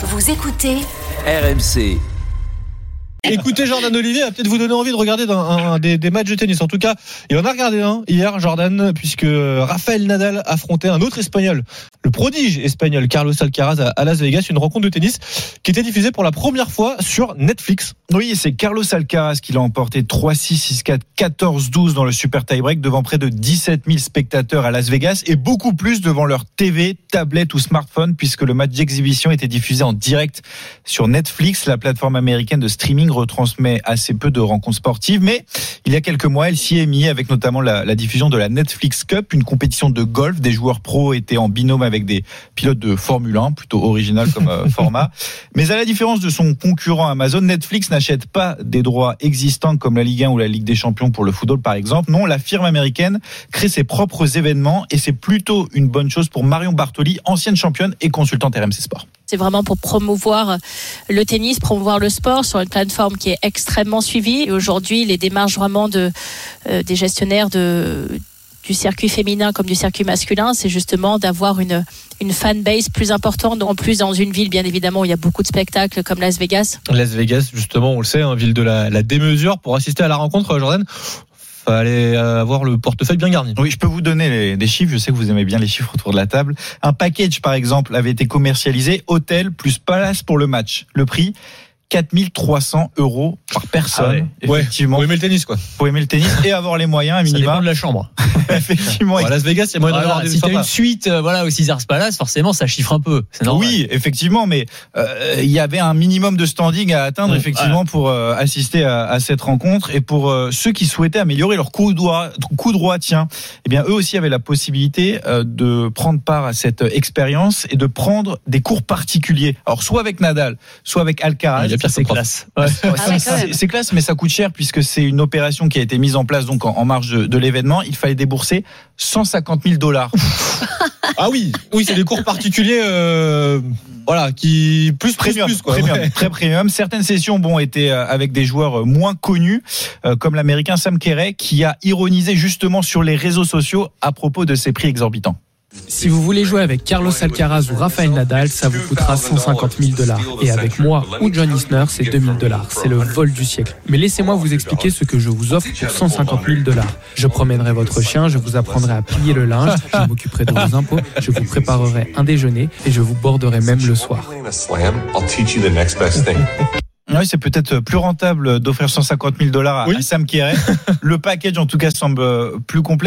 Vous écoutez RMC. Écoutez, Jordan Olivier va peut-être vous donner envie de regarder un, des matchs de tennis. En tout cas, il en a regardé un hier, Jordan, puisque Rafael Nadal affrontait un autre espagnol, le prodige espagnol Carlos Alcaraz à, à Las Vegas, une rencontre de tennis qui était diffusée pour la première fois sur Netflix. Oui, c'est Carlos Alcaraz qui l'a emporté 3-6, 6-4, 14-12 dans le super tie-break devant près de 17 000 spectateurs à Las Vegas et beaucoup plus devant leur TV, tablette ou smartphone puisque le match d'exhibition était diffusé en direct sur Netflix. La plateforme américaine de streaming retransmet assez peu de rencontres sportives, mais il y a quelques mois, elle s'y est mise avec notamment la, la diffusion de la Netflix Cup, une compétition de golf. Des joueurs pros étaient en binôme avec des pilotes de Formule 1, plutôt original comme euh, format. Mais à la différence de son concurrent Amazon, Netflix n'achète pas des droits existants comme la Ligue 1 ou la Ligue des Champions pour le football par exemple. Non, la firme américaine crée ses propres événements et c'est plutôt une bonne chose pour Marion Bartoli, ancienne championne et consultante RMC Sport. C'est vraiment pour promouvoir le tennis, promouvoir le sport sur une plateforme qui est extrêmement suivie. Et aujourd'hui, les démarches vraiment de, euh, des gestionnaires du circuit féminin comme du circuit masculin, c'est justement d'avoir une, une fanbase plus importante, en plus dans une ville, bien évidemment, où il y a beaucoup de spectacles comme Las Vegas. Las Vegas, justement, on le sait, hein, ville de la démesure. Pour assister à la rencontre, Jordan, fallait euh, avoir le portefeuille bien garni. Oui, je peux vous donner les- des chiffres. Je sais que vous aimez bien les chiffres autour de la table. Un package, par exemple, avait été commercialisé hôtel plus palace pour le match. Le prix 4300 euros par personne. Ouais. Effectivement, Vous aimez le tennis, quoi. pour aimer le tennis et avoir les moyens, Ça dépend minima. de la chambre. Effectivement, À Las Vegas, il y a moyen Voilà, avoir des si t'as sympas. une suite euh, voilà, au Caesars Palace, forcément, ça chiffre un peu. C'est normal. Oui, effectivement, mais euh, il y avait un minimum de standing à atteindre Mmh, effectivement pour euh, assister à, à cette rencontre et pour euh, ceux qui souhaitaient améliorer leur coup droit, coup droit, tiens, eh bien eux aussi avaient la possibilité euh, de prendre part à cette expérience et de prendre des cours particuliers. Alors soit avec Nadal, soit avec Alcaraz. Il y a pire c'est classe. Ouais. Ah c'est- classe, mais ça coûte cher puisque c'est une opération qui a été mise en place donc en, en marge de, de l'événement. Il fallait débourser 150 000 dollars. Ah oui, oui, c'est des cours particuliers, euh, voilà, qui plus Premium, plus quoi. premium, Ouais. très premium. Certaines sessions, bon, étaient euh, avec des joueurs euh, moins connus, euh, comme l'américain Sam Kerray, qui a ironisé justement sur les réseaux sociaux à propos de ces prix exorbitants. Si vous voulez jouer avec Carlos Alcaraz ou Rafael Nadal, ça vous coûtera 150 000 dollars. Et avec moi ou John Isner, c'est 2000 dollars. C'est le vol du siècle. Mais laissez-moi vous expliquer ce que je vous offre pour 150 000 dollars. Je promènerai votre chien, je vous apprendrai à plier le linge, je m'occuperai de vos impôts, je vous préparerai un déjeuner et je vous borderai même le soir. Oui, c'est peut-être plus rentable d'offrir 150 000 dollars à, Oui. à Sam Kerray. Le package, en tout cas, semble plus complet.